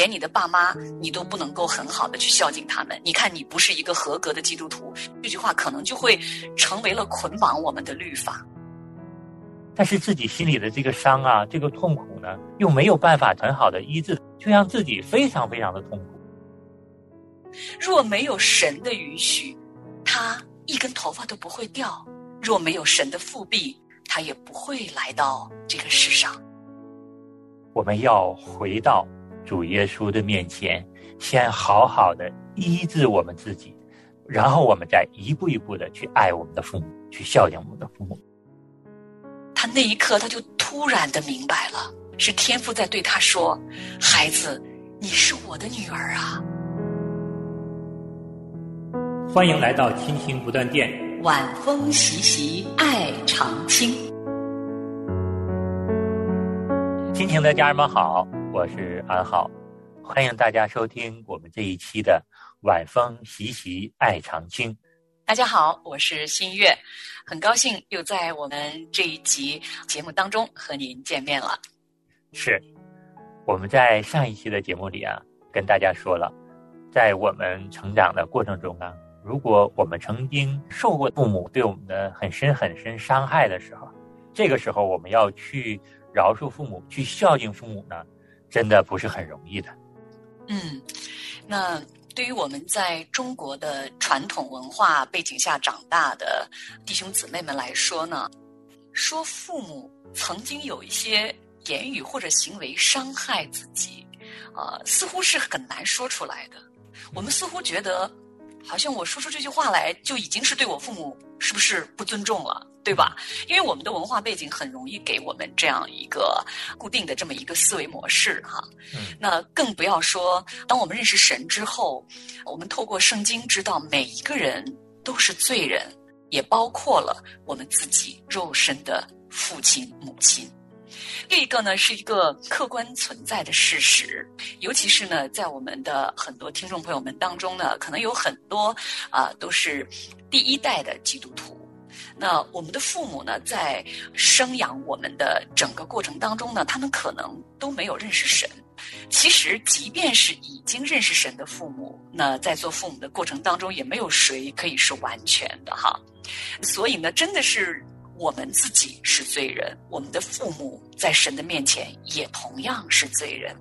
连你的爸妈你都不能够很好的去孝敬他们。你看你不是一个合格的基督徒，这句话可能就会成为了捆绑我们的律法。但是自己心里的这个伤啊，这个痛苦呢，又没有办法很好的医治，就让自己非常非常的痛苦。若没有神的允许，他一根头发都不会掉；若没有神的复辟，他也不会来到这个世上。我们要回到主耶稣的面前，先好好的医治我们自己，然后我们再一步一步的去爱我们的父母，去孝敬我们的父母。他那一刻，他就突然的明白了，是天父在对他说：“孩子，你是我的女儿啊。”欢迎来到亲情不断电，晚风习习，爱常青。亲情的家人们好，我是安好，欢迎大家收听我们这一期的晚风习习，爱长青。大家好，我是新月，很高兴又在我们这一集节目当中和您见面了。是，我们在上一期的节目里啊，跟大家说了，在我们成长的过程中啊。如果我们曾经受过父母对我们的很深很深伤害的时候，这个时候我们要去饶恕父母、去孝敬父母呢，真的不是很容易的。嗯，那对于我们在中国的传统文化背景下长大的弟兄姊妹们来说呢，说父母曾经有一些言语或者行为伤害自己，呃，似乎是很难说出来的。我们似乎觉得。好像我说出这句话来，就已经是对我父母是不是不尊重了，对吧？因为我们的文化背景很容易给我们这样一个固定的这么一个思维模式，哈。那更不要说，当我们认识神之后，我们透过圣经知道每一个人都是罪人，也包括了我们自己肉身的父亲母亲。另一个呢，是一个客观存在的事实，尤其是呢，在我们的很多听众朋友们当中呢，可能有很多啊都是第一代的基督徒。那我们的父母呢，在生养我们的整个过程当中呢，他们可能都没有认识神。其实，即便是已经认识神的父母，那在做父母的过程当中，也没有谁可以是完全的哈。所以呢，真的是。我们自己是罪人，我们的父母在神的面前也同样是罪人。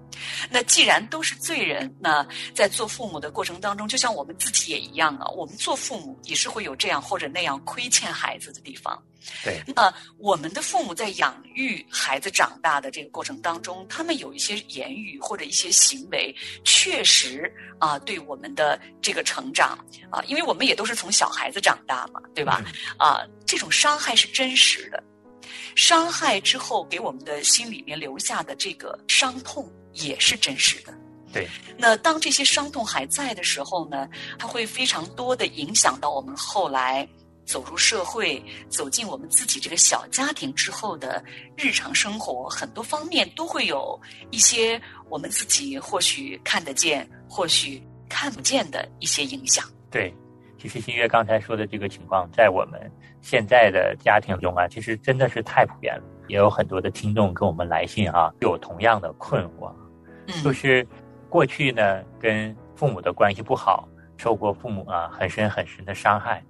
那既然都是罪人，那在做父母的过程当中，就像我们自己也一样啊，我们做父母也是会有这样或者那样亏欠孩子的地方。对，那我们的父母在养育孩子长大的这个过程当中，他们有一些言语或者一些行为，确实啊，对我们的这个成长啊，因为我们也都是从小孩子长大嘛，对吧？啊，这种伤害是真实的，伤害之后给我们的心里面留下的这个伤痛也是真实的。对，那当这些伤痛还在的时候呢，它会非常多的影响到我们后来。走入社会，走进我们自己这个小家庭之后的日常生活，很多方面都会有一些我们自己或许看得见，或许看不见的一些影响。对，其实新月刚才说的这个情况，在我们现在的家庭中啊，其实真的是太普遍了。也有很多的听众跟我们来信啊，有同样的困惑，就是过去呢跟父母的关系不好，受过父母啊很深很深的伤害。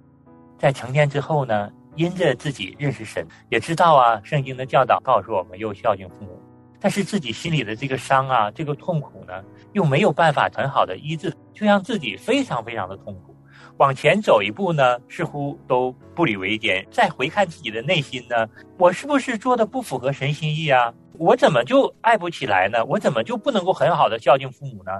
在成年之后呢，因着自己认识神，也知道啊，圣经的教导告诉我们要孝敬父母，但是自己心里的这个伤啊，这个痛苦呢，又没有办法很好的医治，就让自己非常非常的痛苦。往前走一步呢，似乎都不以为艰；再回看自己的内心呢，我是不是做的不符合神心意啊？我怎么就爱不起来呢？我怎么就不能够很好的孝敬父母呢？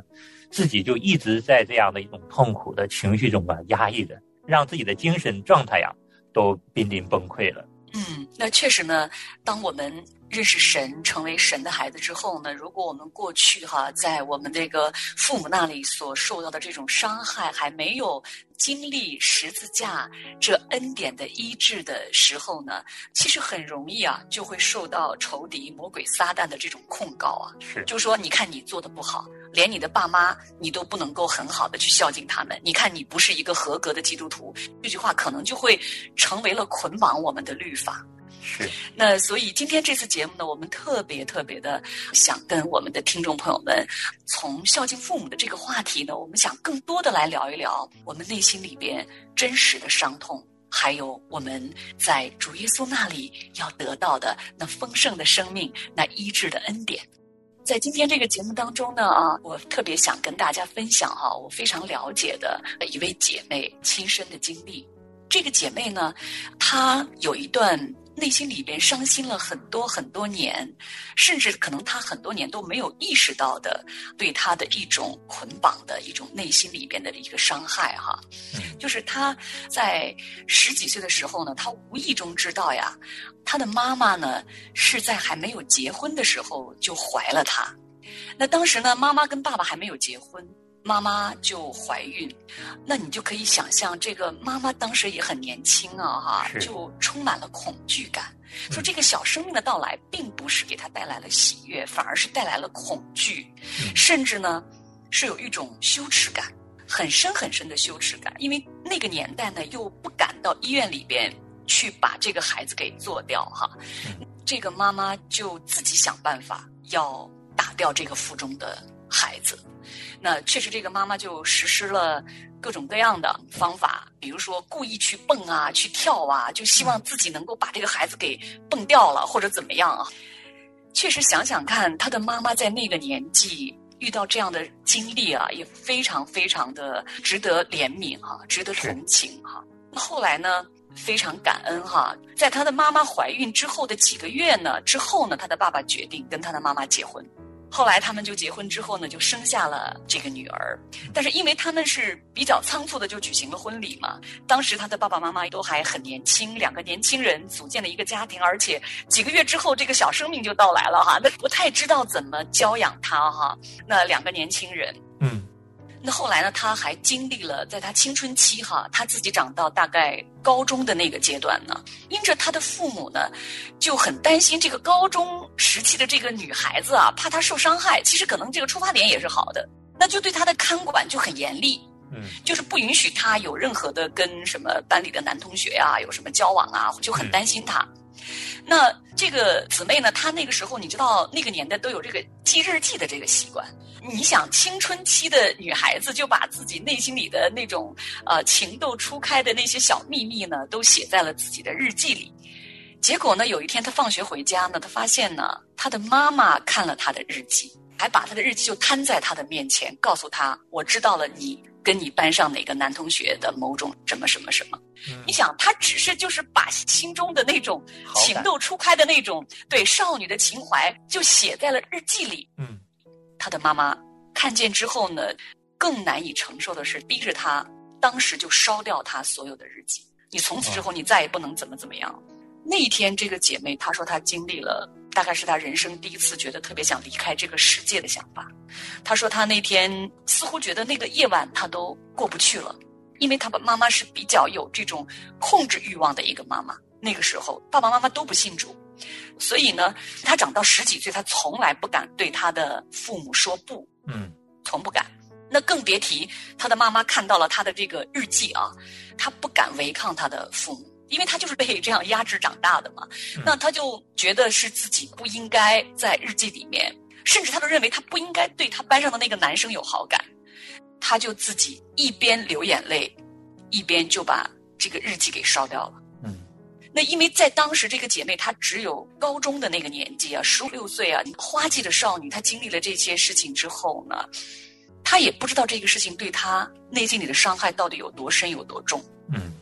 自己就一直在这样的一种痛苦的情绪中啊，压抑着。让自己的精神状态呀，都濒临崩溃了。嗯，那确实呢。当我们认识神，成为神的孩子之后呢，如果我们过去哈，在我们这个父母那里所受到的这种伤害还没有。经历十字架这恩典的医治的时候呢，其实很容易啊，就会受到仇敌魔鬼撒旦的这种控告啊。是，就说你看你做的不好，连你的爸妈你都不能够很好的去孝敬他们。你看你不是一个合格的基督徒，这句话可能就会成为了捆绑我们的律法。是。那所以今天这次节目呢，我们特别特别的想跟我们的听众朋友们，从孝敬父母的这个话题呢，我们想更多的来聊一聊我们内心里边真实的伤痛，还有我们在主耶稣那里要得到的那丰盛的生命，那医治的恩典。在今天这个节目当中呢，啊，我特别想跟大家分享哈，我非常了解的一位姐妹亲身的经历。这个姐妹呢，她有一段内心里边伤心了很多很多年，甚至可能她很多年都没有意识到的，对她的一种捆绑的一种内心里边的一个伤害哈，就是她在十几岁的时候呢，她无意中知道呀，她的妈妈呢是在还没有结婚的时候就怀了她，那当时呢，妈妈跟爸爸还没有结婚。妈妈就怀孕，那你就可以想象，这个妈妈当时也很年轻啊，哈，就充满了恐惧感，说这个小生命的到来并不是给她带来了喜悦，反而是带来了恐惧，甚至呢是有一种羞耻感，很深很深的羞耻感，因为那个年代呢又不敢到医院里边去把这个孩子给做掉哈，这个妈妈就自己想办法要打掉这个腹中的孩子。那确实，这个妈妈就实施了各种各样的方法，比如说故意去蹦啊、去跳啊，就希望自己能够把这个孩子给蹦掉了，或者怎么样啊。确实，想想看，他的妈妈在那个年纪遇到这样的经历啊，也非常非常的值得怜悯哈，值得同情哈。那后来呢，非常感恩哈，在他的妈妈怀孕之后的几个月呢，之后呢，他的爸爸决定跟他的妈妈结婚。后来他们就结婚之后呢，就生下了这个女儿。但是因为他们是比较仓促的就举行了婚礼嘛，当时他的爸爸妈妈都还很年轻，两个年轻人组建了一个家庭，而且几个月之后这个小生命就到来了哈，那不太知道怎么教养他哈。那两个年轻人，嗯。那后来呢？他还经历了在他青春期哈，他自己长到大概高中的那个阶段呢。因着他的父母呢，就很担心这个高中时期的这个女孩子啊，怕她受伤害。其实可能这个出发点也是好的，那就对她的看管就很严厉，嗯，就是不允许她有任何的跟什么班里的男同学啊有什么交往啊，就很担心她。那这个姊妹呢？她那个时候，你知道那个年代都有这个记日记的这个习惯。你想，青春期的女孩子就把自己内心里的那种呃情窦初开的那些小秘密呢，都写在了自己的日记里。结果呢，有一天她放学回家呢，她发现呢，她的妈妈看了她的日记，还把她的日记就摊在她的面前，告诉她：“我知道了你。”跟你班上哪个男同学的某种什么什么什么，你想他只是就是把心中的那种情窦初开的那种对少女的情怀就写在了日记里。嗯，他的妈妈看见之后呢，更难以承受的是逼着他当时就烧掉他所有的日记。你从此之后你再也不能怎么怎么样。那一天，这个姐妹她说她经历了。大概是他人生第一次觉得特别想离开这个世界的想法。他说他那天似乎觉得那个夜晚他都过不去了，因为他的妈妈是比较有这种控制欲望的一个妈妈。那个时候爸爸妈妈都不信主，所以呢，他长到十几岁，他从来不敢对他的父母说不，嗯，从不敢。那更别提他的妈妈看到了他的这个日记啊，他不敢违抗他的父母。因为他就是被这样压制长大的嘛，那他就觉得是自己不应该在日记里面，甚至他都认为他不应该对他班上的那个男生有好感，他就自己一边流眼泪，一边就把这个日记给烧掉了。嗯，那因为在当时这个姐妹她只有高中的那个年纪啊，十五六岁啊，花季的少女，她经历了这些事情之后呢，她也不知道这个事情对她内心里的伤害到底有多深有多重。嗯。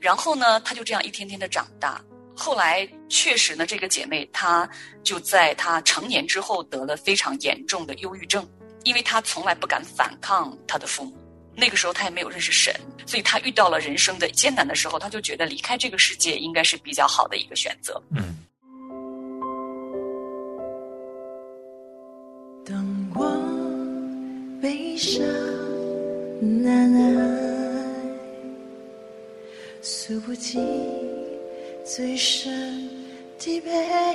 然后呢，她就这样一天天的长大。后来确实呢，这个姐妹她就在她成年之后得了非常严重的忧郁症，因为她从来不敢反抗她的父母。那个时候他也没有认识神，所以他遇到了人生的艰难的时候，他就觉得离开这个世界应该是比较好的一个选择。嗯。当我悲伤难耐。诉不尽最深的悲哀，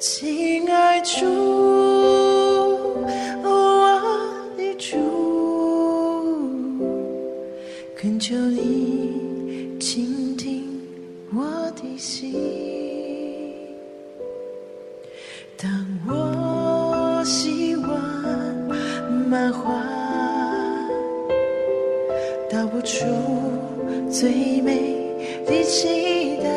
亲爱主，求你倾听我的心。当我希望满怀，道不出最美的期待，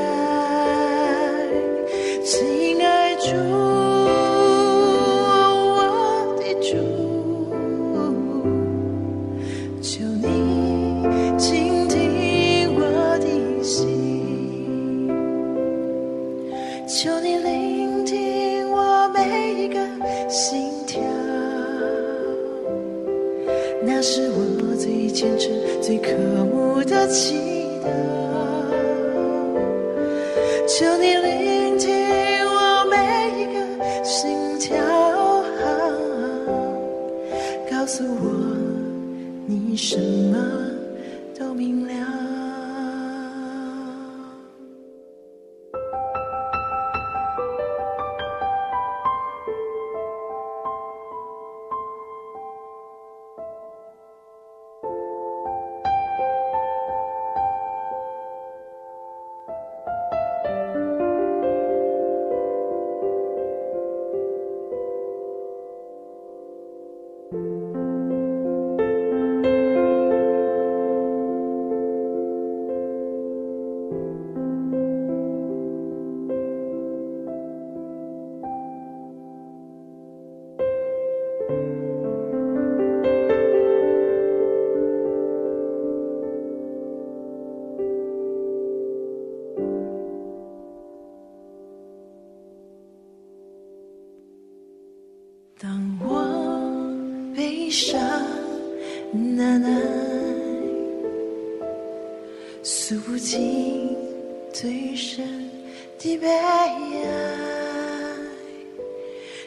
难耐，诉不尽最深的悲哀，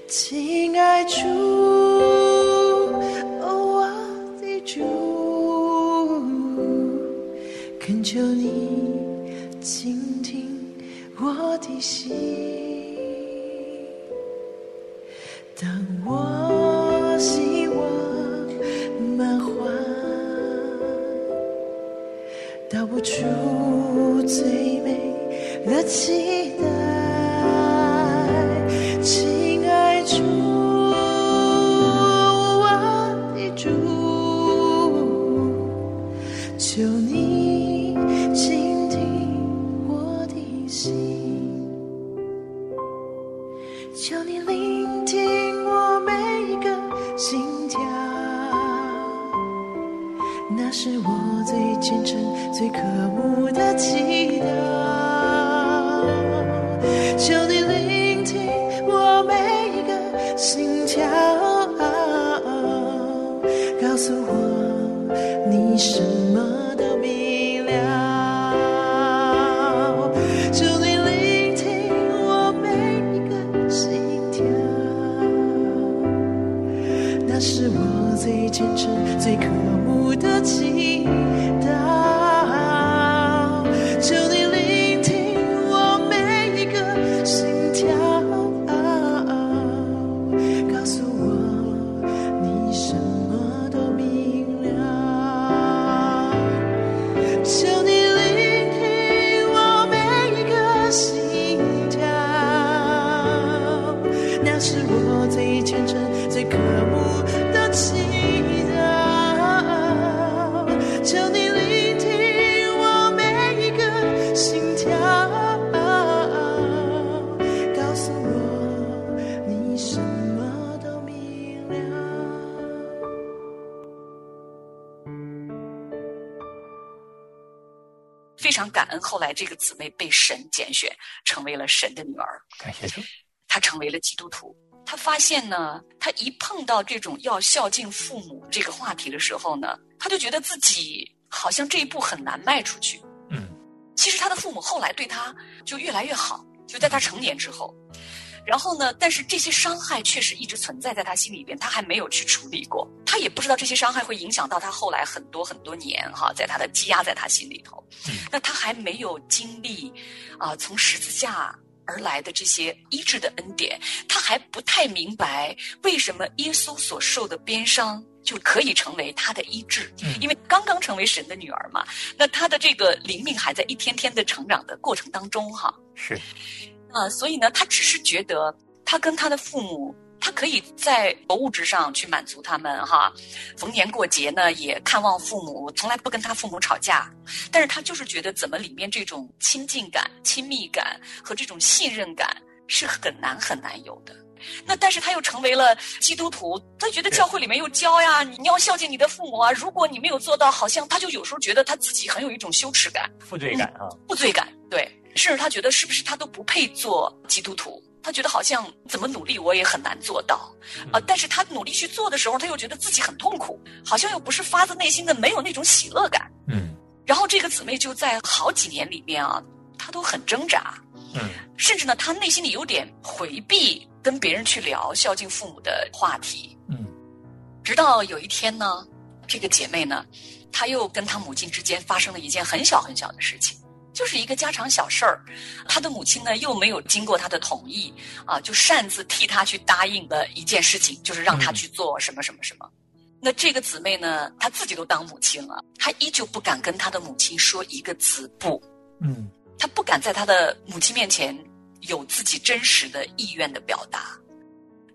亲爱主，聆听我每一个心跳，那是我最虔诚、最渴望恩，后来这个姊妹被神拣选，成为了神的女儿，感谢主，她成为了基督徒。她发现呢，她一碰到这种要孝敬父母这个话题的时候呢，她就觉得自己好像这一步很难迈出去。嗯其实她的父母后来对她就越来越好，就在她成年之后。然后呢，但是这些伤害确实一直存在在他心里边，他还没有去处理过，他也不知道这些伤害会影响到他后来很多很多年哈，在他的积压在他心里头。那他还没有经历啊、从十字架而来的这些医治的恩典，他还不太明白为什么耶稣所受的鞭伤就可以成为他的医治，因为刚刚成为神的女儿嘛。那他的这个灵命还在一天天的成长的过程当中，哈。是。啊，所以呢，他只是觉得他跟他的父母。他可以在物质上去满足他们哈，逢年过节呢也看望父母，从来不跟他父母吵架。但是他就是觉得怎么里面这种亲近感、亲密感和这种信任感是很难很难有的。那但是他又成为了基督徒，他觉得教会里面又教呀，你要孝敬你的父母啊。如果你没有做到，好像他就有时候觉得他自己很有一种羞耻感、负罪感啊，负罪感。对，甚至他觉得是不是他都不配做基督徒。他觉得好像怎么努力我也很难做到，啊！但是他努力去做的时候，他又觉得自己很痛苦，好像又不是发自内心的，没有那种喜乐感。嗯。然后这个姊妹就在好几年里面啊，她都很挣扎。嗯。甚至呢，她内心里有点回避跟别人去聊孝敬父母的话题。嗯。直到有一天呢，这个姐妹呢，她又跟她母亲之间发生了一件很小很小的事情。就是一个家常小事儿，他的母亲呢又没有经过他的同意啊，就擅自替他去答应的一件事情，就是让他去做什么什么什么。那这个姊妹呢，她自己都当母亲了，她依旧不敢跟她的母亲说一个字不。嗯，她不敢在她的母亲面前有自己真实的意愿的表达。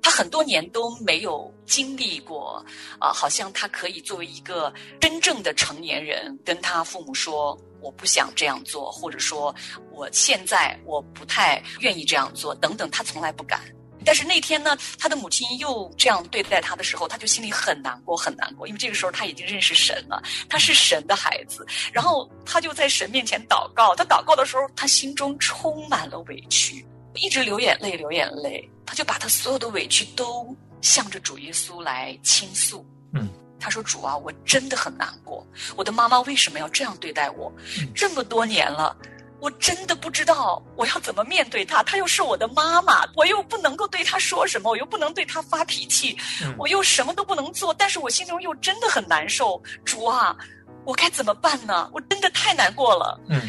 她很多年都没有经历过啊，好像她可以作为一个真正的成年人，跟她父母说。我不想这样做，或者说我现在我不太愿意这样做，等等，他从来不敢。但是那天呢，他的母亲又这样对待他的时候，他就心里很难过，很难过，因为这个时候他已经认识神了，他是神的孩子。然后他就在神面前祷告，他祷告的时候，他心中充满了委屈，一直流眼泪，流眼泪。他就把他所有的委屈都向着主耶稣来倾诉。嗯。他说：“主啊，我真的很难过。我的妈妈为什么要这样对待我？这么多年了，我真的不知道我要怎么面对她。她又是我的妈妈，我又不能够对她说什么，我又不能对她发脾气，我又什么都不能做。但是我心中又真的很难受。主啊，我该怎么办呢？我真的太难过了。”嗯。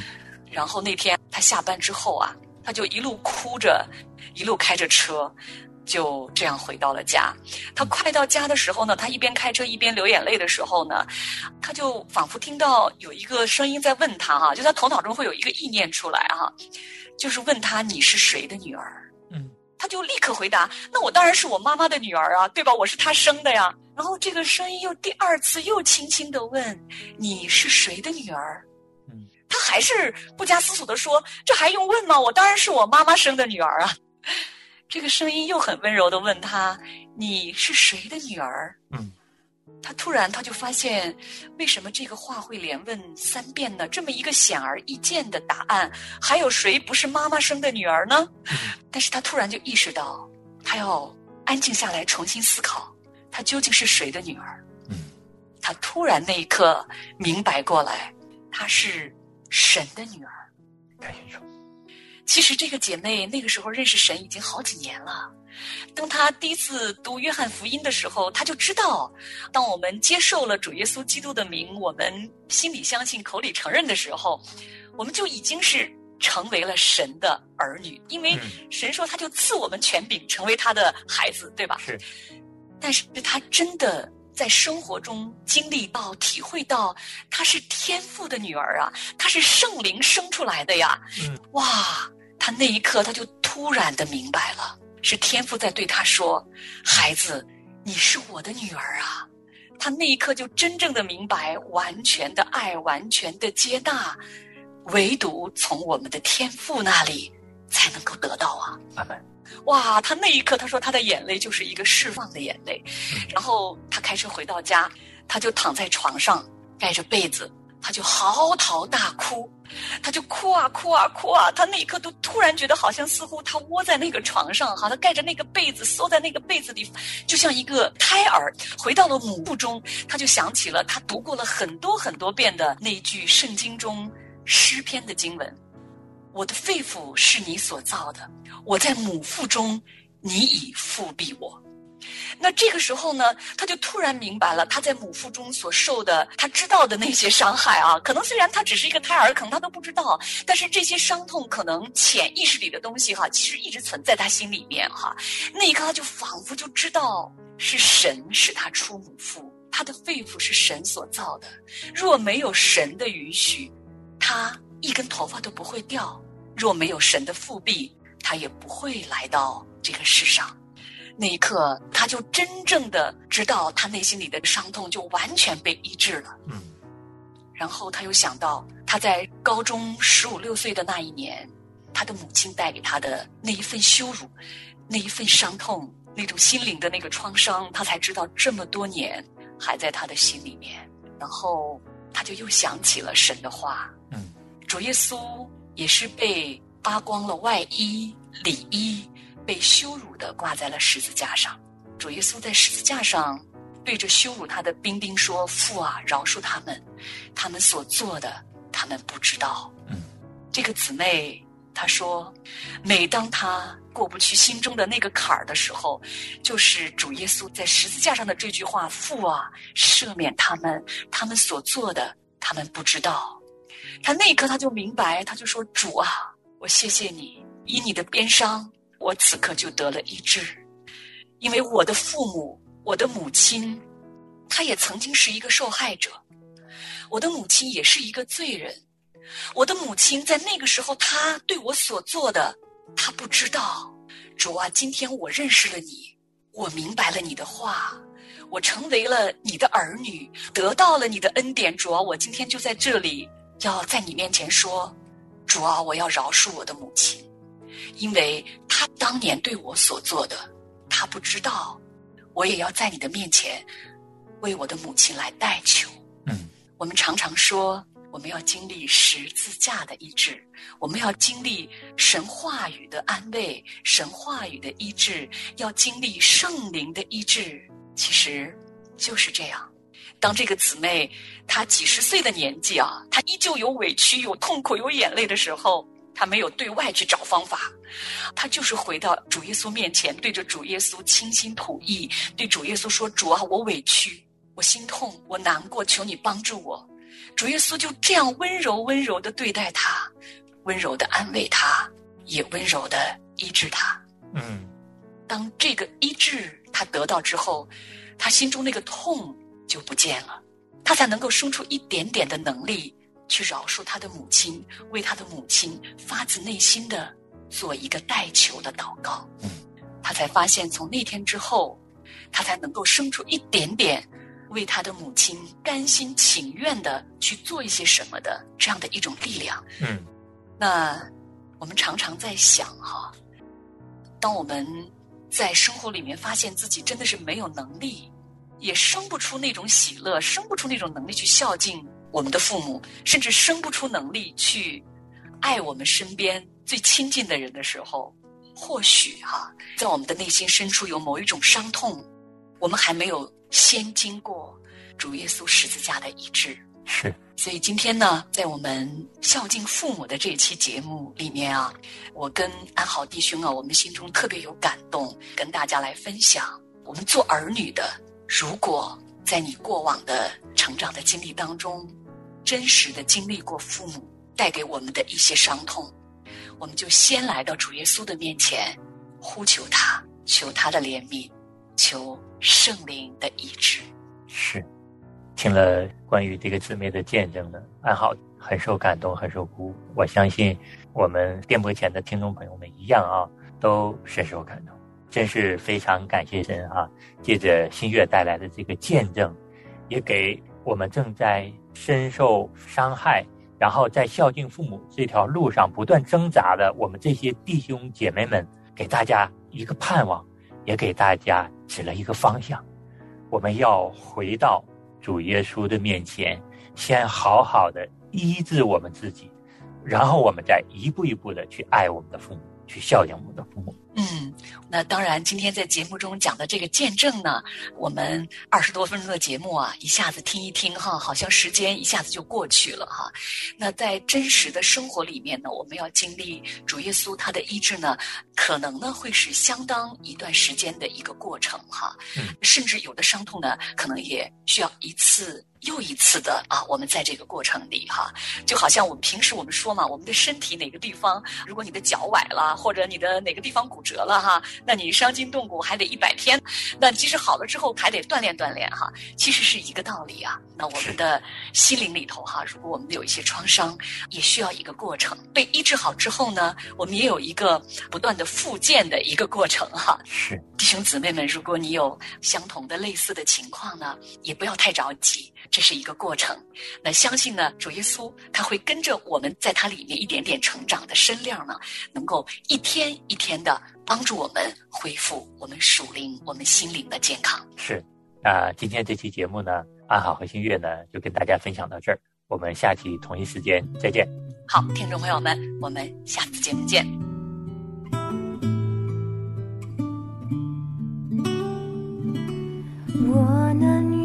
然后那天他下班之后啊，他就一路哭着，一路开着车。就这样回到了家。他快到家的时候呢，他一边开车一边流眼泪的时候呢，他就仿佛听到有一个声音在问他哈，就他头脑中会有一个意念出来哈，就是问他你是谁的女儿？嗯，他就立刻回答：那我当然是我妈妈的女儿啊，对吧？我是她生的呀。然后这个声音又第二次又轻轻的问：你是谁的女儿？嗯，他还是不加思索的说：这还用问吗？我当然是我妈妈生的女儿啊。这个声音又很温柔的问他：“你是谁的女儿？”嗯，他突然他就发现，为什么这个话会连问三遍呢？这么一个显而易见的答案，还有谁不是妈妈生的女儿呢？但是他突然就意识到，他要安静下来，重新思考，他究竟是谁的女儿？嗯，他突然那一刻明白过来，她是神的女儿。感谢主。其实这个姐妹那个时候认识神已经好几年了。当她第一次读约翰福音的时候，她就知道，当我们接受了主耶稣基督的名，我们心里相信、口里承认的时候，我们就已经是成为了神的儿女。因为神说，他就赐我们权柄，成为他的孩子，对吧？是。但是她真的在生活中经历到、体会到，她是天父的女儿啊，她是圣灵生出来的呀。嗯。哇！他那一刻，他就突然的明白了，是天父在对他说：“孩子，你是我的女儿啊！”他那一刻就真正的明白，完全的爱，完全的接纳，唯独从我们的天父那里才能够得到啊！哇！他那一刻，他说他的眼泪就是一个释放的眼泪。然后他开车回到家，他就躺在床上，盖着被子。他就嚎啕大哭，他就哭啊哭啊哭啊！他那一刻都突然觉得，好像似乎他窝在那个床上，哈，他盖着那个被子，缩在那个被子里，就像一个胎儿回到了母腹中。他就想起了他读过了很多很多遍的那句圣经中诗篇的经文：“我的肺腑是你所造的，我在母腹中，你已复庇我。”那这个时候呢，他就突然明白了他在母腹中所受的，他知道的那些伤害啊，可能虽然他只是一个胎儿，可能他都不知道，但是这些伤痛可能潜意识里的东西哈，其实一直存在他心里面哈。那一刻他就仿佛就知道是神使他出母腹，他的肺腑是神所造的，若没有神的允许，他一根头发都不会掉；若没有神的复辟，他也不会来到这个世上。那一刻，他就真正的知道，他内心里的伤痛就完全被医治了。嗯，然后他又想到，他在高中十五六岁的那一年，他的母亲带给他的那一份羞辱，那一份伤痛，那种心灵的那个创伤，他才知道这么多年还在他的心里面。然后他就又想起了神的话，嗯，主耶稣也是被扒光了外衣里衣。被羞辱的挂在了十字架上，主耶稣在十字架上对着羞辱他的兵丁说：“父啊，饶恕他们，他们所做的，他们不知道。”嗯，这个姊妹她说，每当她过不去心中的那个坎儿的时候，就是主耶稣在十字架上的这句话：“父啊，赦免他们，他们所做的，他们不知道。”他那一刻他就明白，他就说：“主啊，我谢谢你，以你的鞭伤。”我此刻就得了医治，因为我的父母，我的母亲，她也曾经是一个受害者，我的母亲也是一个罪人，我的母亲在那个时候，她对我所做的，她不知道。主啊，今天我认识了你，我明白了你的话，我成为了你的儿女，得到了你的恩典。主啊，我今天就在这里，要在你面前说，主啊，我要饶恕我的母亲。因为他当年对我所做的，他不知道，我也要在你的面前为我的母亲来代求。嗯，我们常常说，我们要经历十字架的医治，我们要经历神话语的安慰，神话语的医治，要经历圣灵的医治。其实就是这样。当这个姊妹她几十岁的年纪啊，她依旧有委屈、有痛苦、有眼泪的时候。他没有对外去找方法，他就是回到主耶稣面前，对着主耶稣倾心吐意，对主耶稣说：“主啊，我委屈，我心痛，我难过，求你帮助我。”主耶稣就这样温柔温柔的对待他，温柔的安慰他，也温柔的医治他。嗯，当这个医治他得到之后，他心中那个痛就不见了，他才能够生出一点点的能力。去饶恕他的母亲，为他的母亲发自内心的做一个代求的祷告。嗯，他才发现，从那天之后，他才能够生出一点点为他的母亲甘心情愿的去做一些什么的这样的一种力量。嗯，那我们常常在想哈，当我们在生活里面发现自己真的是没有能力，也生不出那种喜乐，生不出那种能力去孝敬。我们的父母甚至生不出能力去爱我们身边最亲近的人的时候，或许哈，在我们的内心深处有某一种伤痛，我们还没有先经过主耶稣十字架的医治。是，所以今天呢，在我们孝敬父母的这一期节目里面啊，我跟安好弟兄啊，我们心中特别有感动，跟大家来分享，我们做儿女的，如果在你过往的成长的经历当中，真实的经历过父母带给我们的一些伤痛，我们就先来到主耶稣的面前，呼求他，求他的怜悯，求圣灵的医治。是，听了关于这个姊妹的见证呢，安好很受感动，很受鼓舞。我相信我们电波前的听众朋友们一样啊，都深受感动。真是非常感谢神啊！借着新月带来的这个见证，也给我们正在。深受伤害，然后在孝敬父母这条路上不断挣扎的我们这些弟兄姐妹们，给大家一个盼望，也给大家指了一个方向。我们要回到主耶稣的面前，先好好的医治我们自己，然后我们再一步一步的去爱我们的父母，去孝敬我们的父母。嗯，那当然，今天在节目中讲的这个见证呢，我们二十多分钟的节目啊，一下子听一听哈，好像时间一下子就过去了哈。那在真实的生活里面呢，我们要经历主耶稣他的医治呢，可能呢会是相当一段时间的一个过程哈，甚至有的伤痛呢，可能也需要一次。又一次的啊，我们在这个过程里哈，就好像我们平时我们说嘛，我们的身体哪个地方，如果你的脚崴了，或者你的哪个地方骨折了哈，那你伤筋动骨还得一百天，那即使好了之后还得锻炼锻炼哈，其实是一个道理啊。那我们的心灵里头哈，如果我们有一些创伤，也需要一个过程。被医治好之后呢，我们也有一个不断的复健的一个过程哈。是弟兄姊妹们，如果你有相同的类似的情况呢，也不要太着急。这是一个过程，那相信呢，主耶稣他会跟着我们在他里面一点点成长的身量呢，能够一天一天的帮助我们恢复我们属灵、我们心灵的健康。是，那今天这期节目呢，安好和新月呢，就跟大家分享到这儿，我们下期同一时间再见。好，听众朋友们，我们下次节目见。我能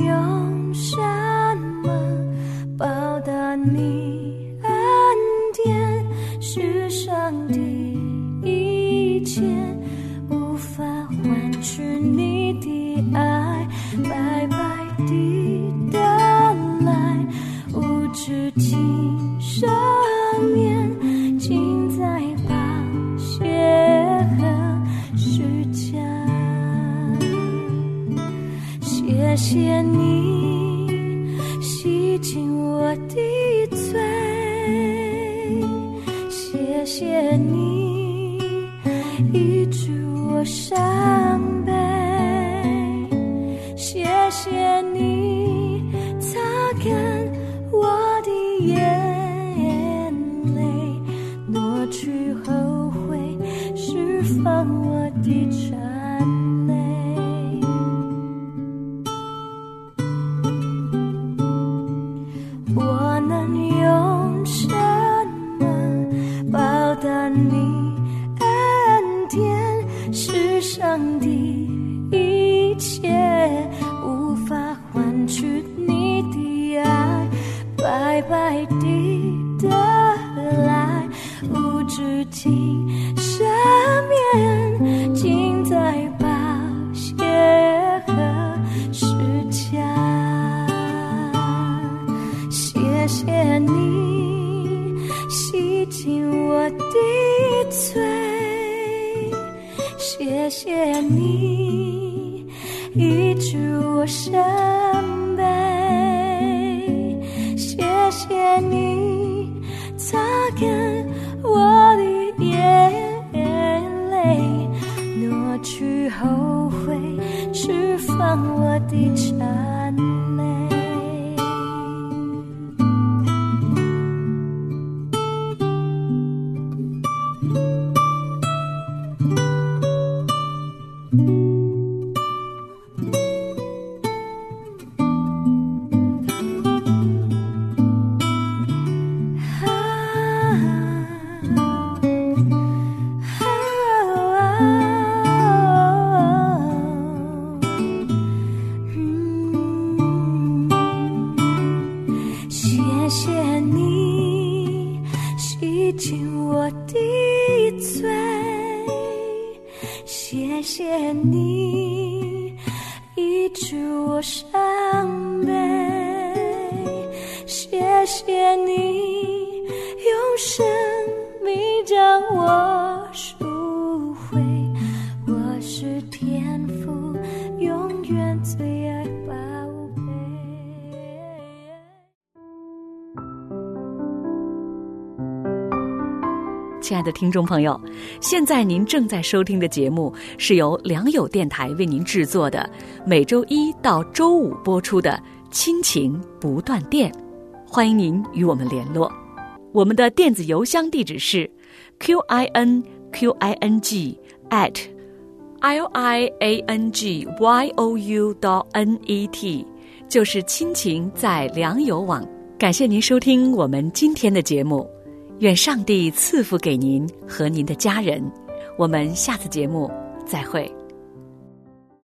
谢谢你用生命将我赎回，我是天父永远最爱宝贝。亲爱的听众朋友，现在您正在收听的节目是由良友电台为您制作的，每周一到周五播出的《亲情不断电》，欢迎您与我们联络。我们的电子邮箱地址是 q i n q i n g at l i a n g y o u dot n e t，就是亲情在良友网。感谢您收听我们今天的节目。愿上帝赐福给您和您的家人。我们下次节目再会。